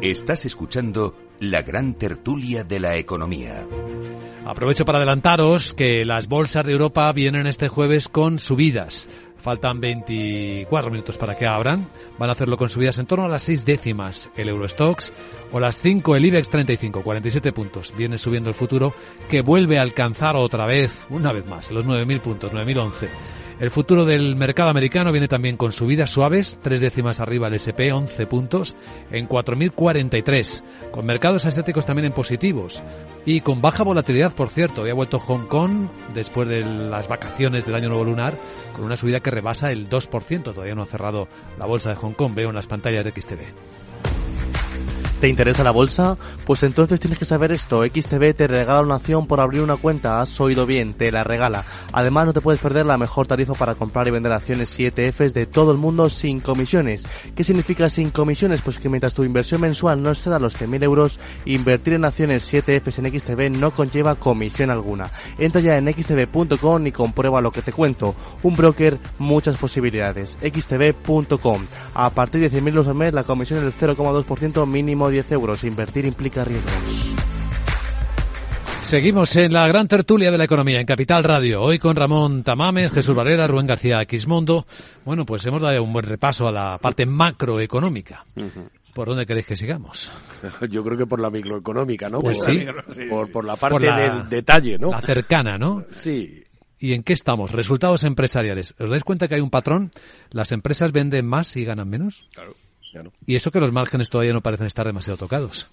B: Estás escuchando la gran tertulia de la economía.
A: Aprovecho para adelantaros que las bolsas de Europa vienen este jueves con subidas. Faltan 24 minutos para que abran. Van a hacerlo con subidas en torno a las 6 décimas el Eurostox o las 5 el IBEX 35, 47 puntos. Viene subiendo el futuro que vuelve a alcanzar otra vez, una vez más, los 9.000 puntos, 9.011. El futuro del mercado americano viene también con subidas suaves, tres décimas arriba el SP, 11 puntos, en 4.043, con mercados asiáticos también en positivos y con baja volatilidad, por cierto. Hoy ha vuelto Hong Kong después de las vacaciones del año nuevo lunar con una subida que rebasa el 2%. Todavía no ha cerrado la bolsa de Hong Kong, veo en las pantallas de XTV.
M: ¿Te interesa la bolsa? Pues entonces tienes que saber esto. XTB te regala una acción por abrir una cuenta. Has oído bien, te la regala. Además no te puedes perder la mejor tarifa para comprar y vender acciones y ETFs de todo el mundo sin comisiones. ¿Qué significa sin comisiones? Pues que mientras tu inversión mensual no exceda los 100.000 euros, invertir en acciones y ETFs en XTB no conlleva comisión alguna. Entra ya en xtb.com y comprueba lo que te cuento. Un broker, muchas posibilidades. xtb.com. A partir de 100.000 euros al mes la comisión es del 0,2% mínimo 10 euros. Invertir implica riesgos.
A: Seguimos en la gran tertulia de la economía en Capital Radio. Hoy con Ramón Tamames, Jesús Valera, Rubén García Quismondo. Bueno, pues hemos dado un buen repaso a la parte macroeconómica. ¿Por dónde queréis que sigamos?
J: Yo creo que por la microeconómica, ¿no?
A: Pues
J: por,
A: sí.
J: Por, por la parte del detalle, ¿no?
A: La cercana, ¿no?
J: Sí.
A: ¿Y en qué estamos? Resultados empresariales. ¿Os dais cuenta que hay un patrón? ¿Las empresas venden más y ganan menos?
J: Claro.
A: Y eso que los márgenes todavía no parecen estar demasiado tocados.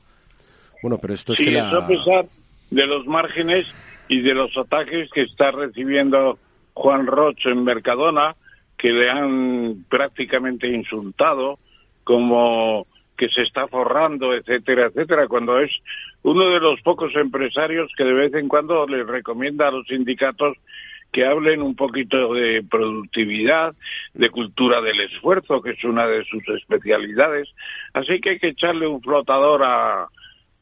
J: Bueno, pero esto es
K: sí,
J: que la...
K: eso a pesar de los márgenes y de los ataques que está recibiendo Juan Roche en Mercadona, que le han prácticamente insultado, como que se está forrando, etcétera, etcétera, cuando es uno de los pocos empresarios que de vez en cuando les recomienda a los sindicatos que hablen un poquito de productividad, de cultura del esfuerzo, que es una de sus especialidades. Así que hay que echarle un flotador a,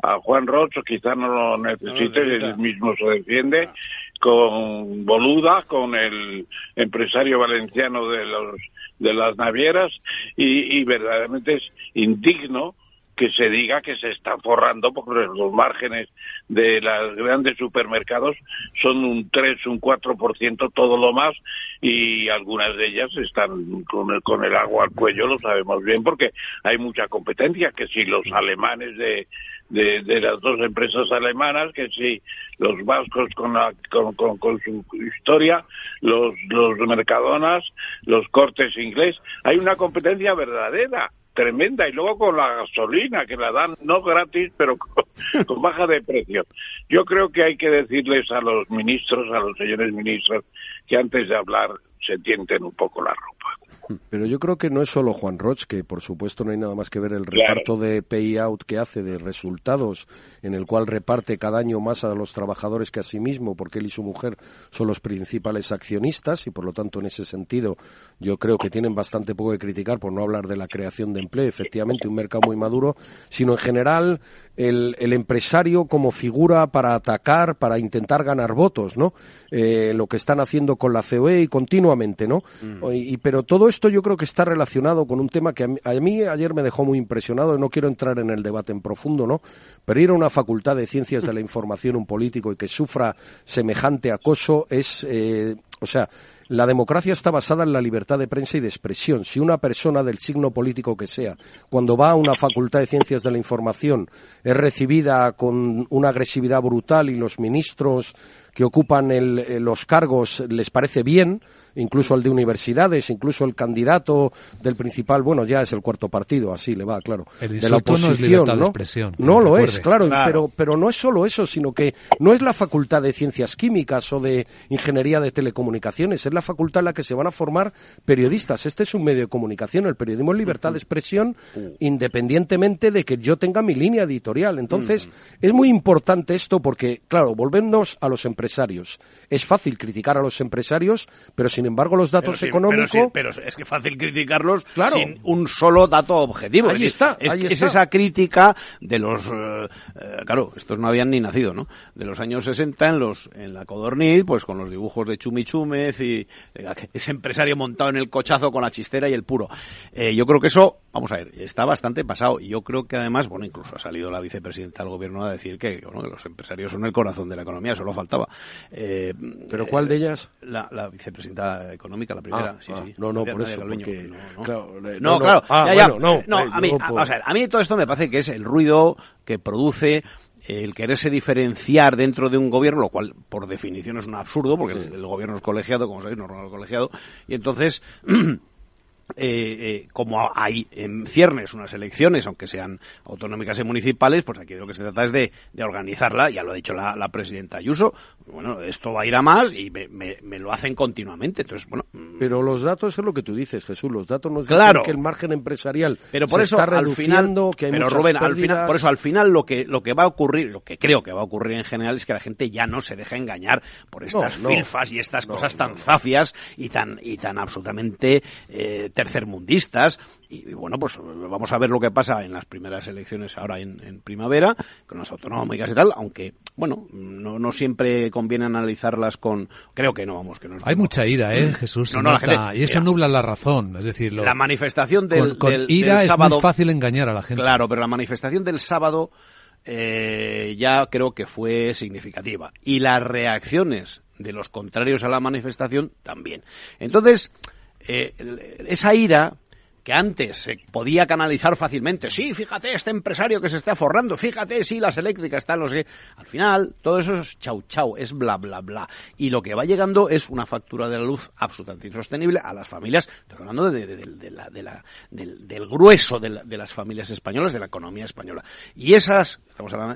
K: a Juan Rocho, quizá no lo necesite, él mismo se defiende, con Boluda, con el empresario valenciano de los de las navieras y, y verdaderamente es indigno que se diga que se está forrando porque los márgenes de los grandes supermercados son un 3, un 4% todo lo más y algunas de ellas están con el, con el agua al cuello, lo sabemos bien porque hay mucha competencia, que si los alemanes de, de, de las dos empresas alemanas, que sí, los vascos con, la, con, con, con su historia, los, los mercadonas, los cortes inglés. Hay una competencia verdadera tremenda y luego con la gasolina que la dan no gratis pero con, baja de precio. Yo creo que hay que decirles a los ministros, a los señores ministros, que antes de hablar se tienten un poco la ropa.
J: Pero yo creo que no es solo Juan Roch, que por supuesto no hay nada más que ver el reparto de payout que hace de resultados, en el cual reparte cada año más a los trabajadores que a sí mismo, porque él y su mujer son los principales accionistas y por lo tanto en ese sentido yo creo que tienen bastante poco que criticar por no hablar de la creación de empleo, efectivamente un mercado muy maduro, sino en general el, el empresario como figura para atacar, para intentar ganar votos, ¿no? Eh, lo que están haciendo con la COE y continuamente, ¿no? Mm. Y, pero todo esto yo creo que está relacionado con un tema que a mí, ayer me dejó muy impresionado, no quiero entrar en el debate en profundo, ¿no? Pero ir a una facultad de ciencias de la información un político y que sufra semejante acoso es, eh, o sea, la democracia está basada en la libertad de prensa y de expresión. Si una persona del signo político que sea, cuando va a una facultad de ciencias de la información, es recibida con una agresividad brutal y los ministros que ocupan los cargos les parece bien, incluso el de universidades, incluso el candidato del principal, bueno, ya es el cuarto partido, así le va, claro,
A: de la oposición, ¿no? expresión,
J: no lo es, claro, pero pero no es solo eso, sino que no es la facultad de ciencias químicas o de ingeniería de telecomunicaciones, es la facultad en la que se van a formar periodistas. Este es un medio de comunicación, el periodismo es libertad de expresión independientemente de que yo tenga mi línea editorial. Entonces, es muy importante esto porque, claro, volvemos a los empresarios. Es fácil criticar a los empresarios, pero si sin embargo, los datos económicos.
L: Pero, es que fácil criticarlos sin un solo dato objetivo.
J: Ahí está.
L: Es, esa crítica de los. Eh, eh, claro, estos no habían ni nacido, ¿no? De los años 60 en, los, en la Codorniz, pues con los dibujos de Chumi y eh, ese empresario montado en el cochazo con la chistera y el puro. yo creo que eso, vamos a ver, está bastante pasado. Y yo creo que además, bueno, incluso ha salido la vicepresidenta del gobierno a decir que, bueno, que los empresarios son el corazón de la economía, solo faltaba.
J: ¿Pero cuál de ellas?
L: La, la vicepresidenta económica, la primera. Ah, sí,
J: ah,
L: sí.
J: No, no, por eso. no,
L: claro, no, claro. a, mí, a, mí todo esto me parece que es el ruido que produce el quererse diferenciar dentro de un gobierno, lo cual por definición es un absurdo, porque el, gobierno es colegiado, como sabéis, no es colegiado, y entonces Eh, eh, como hay en ciernes unas elecciones, aunque sean autonómicas y municipales, pues aquí lo que se trata es de, organizarla, ya lo ha dicho la, presidenta Ayuso, bueno, esto va a ir a más y me, lo hacen continuamente, entonces, bueno.
J: Mm. Pero los datos es lo que tú dices, Jesús, los datos nos
L: claro,
J: dicen que el margen empresarial
L: pero por eso,
J: está
L: al final,
J: que hay
L: pero Rubén, al final, por eso al final lo que, lo que va a ocurrir, lo que creo que va a ocurrir en general es que la gente ya no se deja engañar por estas filfas y estas cosas tan zafias y tan, y tan absolutamente eh, tercermundistas. Y, bueno, pues vamos a ver lo que pasa en las primeras elecciones ahora en, primavera, con las autonómicas y tal, aunque, bueno, no, no siempre conviene analizarlas con... Creo que no, vamos, que no
A: Hay mucha ira, ¿eh, Jesús? y esto nubla la razón, es decir...
L: la manifestación del,
A: con, ira
L: es muy
A: fácil engañar a la gente.
L: Claro, pero la manifestación del sábado... Eh, ya creo que fue significativa. Y las reacciones de los contrarios a la manifestación también. Entonces, eh, esa ira que antes se podía canalizar fácilmente. Sí, fíjate, este empresario que se está forrando, fíjate, sí, las eléctricas están los que... Al final, todo eso es chau chau, es bla bla bla. Y lo que va llegando es una factura de la luz absolutamente insostenible a las familias, estoy hablando de, la, del, grueso de, las familias españolas, de la economía española. Y esas, estamos hablando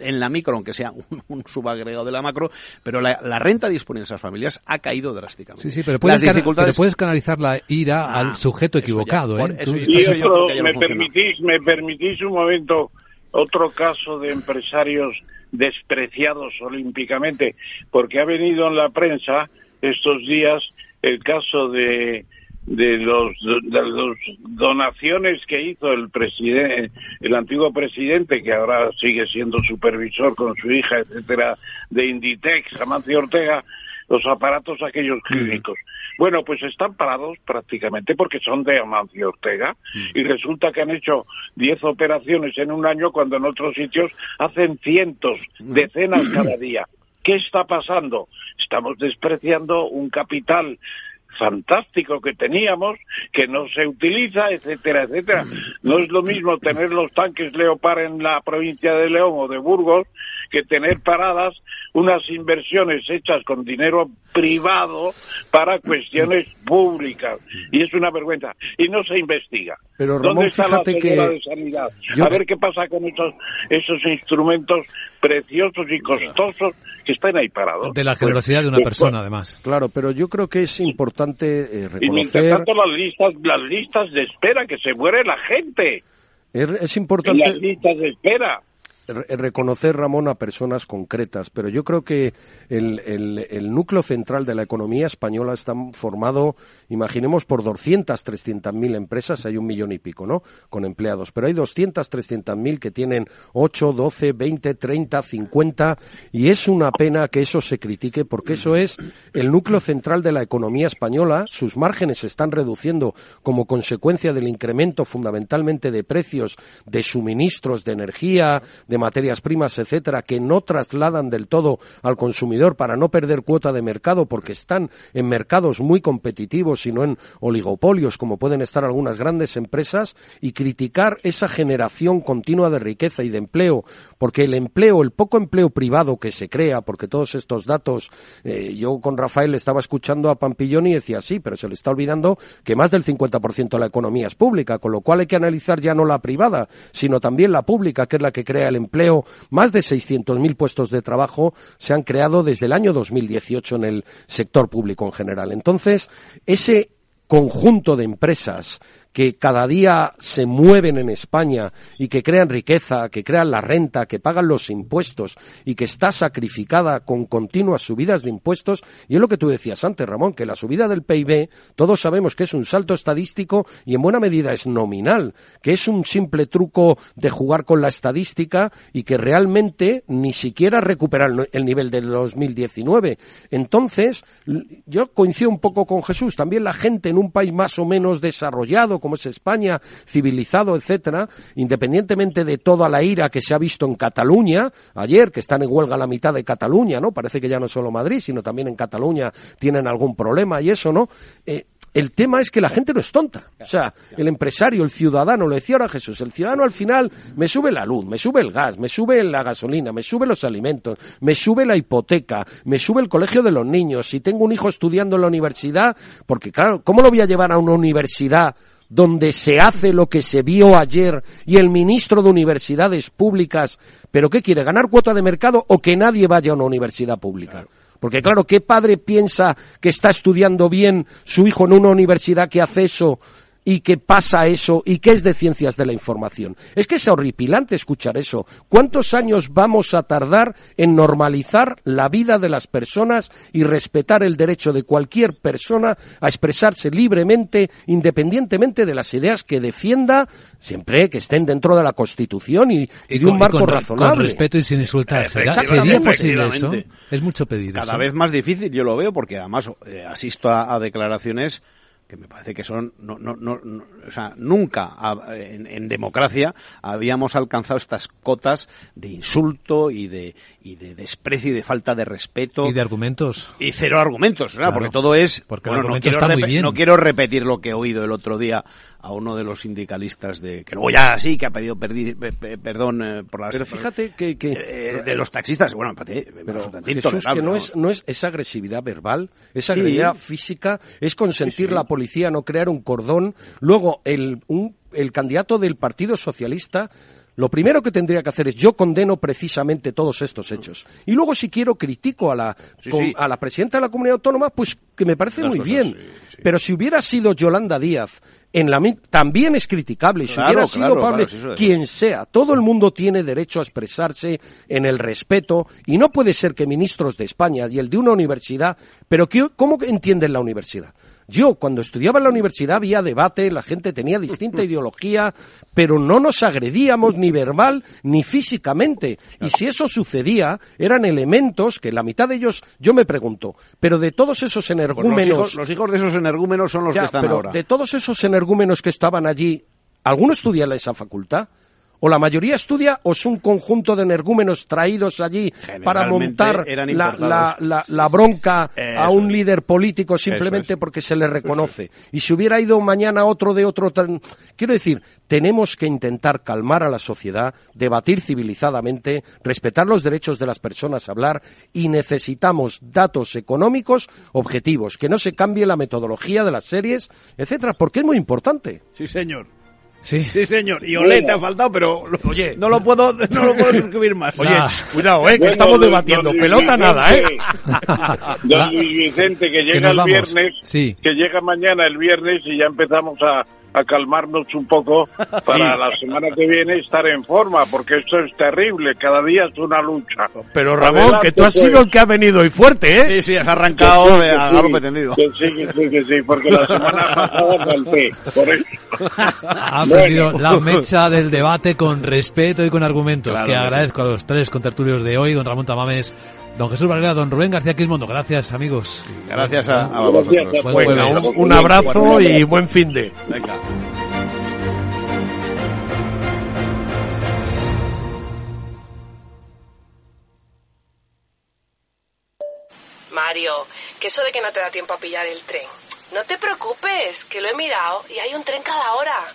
L: en, la micro, aunque sea un, subagregado de la macro, pero la, renta disponible en esas familias ha caído drásticamente.
A: Sí, sí, pero puedes, puedes canalizar la ira al ah, sujeto equivocado. ¿Eh?
K: y me permitís, me permitís un momento otro caso de empresarios despreciados olímpicamente, porque ha venido en la prensa estos días el caso de de los de las donaciones que hizo el presidente el antiguo presidente que ahora sigue siendo supervisor con su hija etcétera de Inditex Amancio Ortega los aparatos aquellos clínicos. Bueno, pues están parados prácticamente porque son de Amancio Ortega y resulta que han hecho 10 operaciones en un año cuando en otros sitios hacen cientos, decenas cada día. ¿Qué está pasando? Estamos despreciando un capital fantástico que teníamos, que no se utiliza, etcétera, etcétera. No es lo mismo tener los tanques Leopard en la provincia de León o de Burgos que tener paradas unas inversiones hechas con dinero privado para cuestiones públicas. Y es una vergüenza. Y no se investiga.
J: Pero
K: ¿Dónde está la
J: que
K: de sanidad?
J: yo-
K: A ver qué pasa con esos, esos instrumentos preciosos y costosos que están ahí parados.
A: De la generosidad de una
K: Pues,
A: persona, además.
J: Claro, pero yo creo que es importante eh,
K: Y mientras tanto las listas, las listas de espera, que se muere la gente.
J: es, es
K: En
J: importante
K: las listas de espera.
J: Re- reconocer, Ramón, a personas concretas, pero yo creo que el, el- el núcleo central de la economía española está formado, imaginemos, por 200, 300 mil empresas, hay un millón y pico, ¿no?, con empleados, pero hay 200, 300 mil que tienen 8, 12, 20, 30, 50, y es una pena que eso se critique, porque eso es el núcleo central de la economía española, sus márgenes se están reduciendo como consecuencia del incremento fundamentalmente de precios de suministros de energía, de materias primas, etcétera, que no trasladan del todo al consumidor para no perder cuota de mercado porque están en mercados muy competitivos y no en oligopolios como pueden estar algunas grandes empresas y criticar esa generación continua de riqueza y de empleo porque el empleo, el poco empleo privado que se crea, porque todos estos datos, eh, yo con Rafael estaba escuchando a Pampillón y decía sí, pero se le está olvidando que más del 50% de la economía es pública, con lo cual hay que analizar ya no la privada, sino también la pública, que es la que crea el empleo. Más de 600.000 puestos de trabajo se han creado desde el año 2018 en el sector público en general. Entonces, ese conjunto de empresas que cada día se mueven en España y que crean riqueza, que crean la renta, que pagan los impuestos y que está sacrificada con continuas subidas de impuestos. Y es lo que tú decías antes, Ramón, que la subida del PIB, todos sabemos que es un salto estadístico y en buena medida es nominal, que es un simple truco de jugar con la estadística y que realmente ni siquiera recupera el, el nivel del 2019. Entonces, yo coincido un poco con Jesús. También la gente en un país más o menos desarrollado, como es España, civilizado, etcétera, independientemente de toda la ira que se ha visto en Cataluña, ayer que están en huelga la mitad de Cataluña, ¿no? Parece que ya no solo Madrid, sino también en Cataluña tienen algún problema y eso, ¿no? Eh, el tema es que la gente no es tonta. O sea, el empresario, el ciudadano, lo decía ahora Jesús, el ciudadano al final me sube la luz, me sube el gas, me sube la gasolina, me sube los alimentos, me sube la hipoteca, me sube el colegio de los niños. Si tengo un hijo estudiando en la universidad, porque claro, ¿cómo lo voy a llevar a una universidad donde se hace lo que se vio ayer y el ministro de universidades públicas, pero qué quiere, ganar cuota de mercado o que nadie vaya a una universidad pública? Porque claro, ¿qué padre piensa que está estudiando bien su hijo en una universidad que hace eso y que pasa eso y que es de ciencias de la información? Es que es horripilante escuchar eso. ¿Cuántos años vamos a tardar en normalizar la vida de las personas y respetar el derecho de cualquier persona a expresarse libremente, independientemente de las ideas que defienda, siempre que estén dentro de la Constitución y, y de un
A: con-
J: marco
A: con,
J: razonable?
A: Con respeto y sin insultar. ¿Será,
L: Efectivamente,
A: ¿Sería posible eso? Es mucho pedir
L: Cada
A: eso.
L: vez más difícil, yo lo veo, porque además eh, asisto a, a declaraciones que me parece que son, no, no, no, no- o sea, nunca en, en democracia habíamos alcanzado estas cotas de insulto y de, y de desprecio y de falta de respeto.
A: Y de argumentos.
L: Y cero argumentos, ¿verdad?
A: Claro.
L: porque todo es...
A: Porque
L: bueno, no quiero,
A: está muy bien.
L: no quiero repetir lo que he oído el otro día a uno de los sindicalistas de que luego ya sí que ha pedido perdi- pe- pe- perdón eh, por las
J: Pero fíjate que, que
L: eh, de los taxistas bueno me parece
J: pero Jesús, que no es, no es esa agresividad verbal, esa
L: Sí.
J: agresividad física, es consentir la policía no crear un cordón. Luego, el, un- el candidato del Partido Socialista, lo primero que tendría que hacer es yo condeno precisamente todos estos hechos. Y luego, si quiero, critico a la,
L: Sí,
J: con-
L: sí.
J: a la presidenta de la comunidad autónoma, pues que me parece
L: Las
J: muy
L: cosas,
J: bien. Pero si hubiera sido Yolanda Díaz, en la, también es criticable. Y si
L: Claro,
J: hubiera sido
L: claro,
J: Pablo,
L: claro,
J: quien sea, todo el mundo tiene derecho a expresarse en el respeto y no puede ser que ministros de España y el de una universidad, pero ¿qué- ¿cómo entienden la universidad? Yo, cuando estudiaba en la universidad, había debate, la gente tenía distinta ideología, pero no nos agredíamos ni verbal ni físicamente. Y si eso sucedía, eran elementos que la mitad de ellos, yo me pregunto, pero de todos esos
L: Pues los,
J: energúmenos...
L: hijos, los hijos de esos energúmenos son los
J: Ya,
L: que están
J: pero
L: ahora
J: de todos esos energúmenos que estaban allí, ¿alguno estudia en esa facultad? O la mayoría estudia o es un conjunto de energúmenos traídos allí para montar la, la, la, bronca a un líder político simplemente porque se le reconoce. Y si hubiera ido mañana otro de otro... Quiero decir, tenemos que intentar calmar a la sociedad, debatir civilizadamente, respetar los derechos de las personas a hablar y necesitamos datos económicos objetivos, que no se cambie la metodología de las series, etcétera, porque es muy importante.
L: Sí, señor.
A: Sí.
L: Sí, señor. Y Olé te ha faltado, pero oye, no lo puedo, no lo puedo suscribir más.
J: Oye, cuidado, eh, que estamos debatiendo. Pelota nada, eh.
K: Don Luis Vicente, que llega el viernes, que llega mañana el viernes y ya empezamos a, a calmarnos un poco para la semana que viene estar en forma, porque esto es terrible, cada día es una lucha.
J: Pero Ramón, que tú has sido el que ha venido hoy fuerte, ¿eh?
L: Sí, sí, has arrancado de a galope tendido.
K: Que sí, que sí, que sí, porque la semana pasada salté, por eso.
A: Ha perdido la mecha del debate con respeto y con argumentos, que agradezco a los tres contertulios de hoy, don Ramón Tamames, Don Jesús Valera, don Rubén García Quismondo, gracias amigos.
L: Gracias a, a vosotros.
J: un, un, abrazo y buen fin de.
L: Venga.
N: Mario, que eso de que no te da tiempo a pillar el tren. No te preocupes, que lo he mirado y hay un tren cada hora.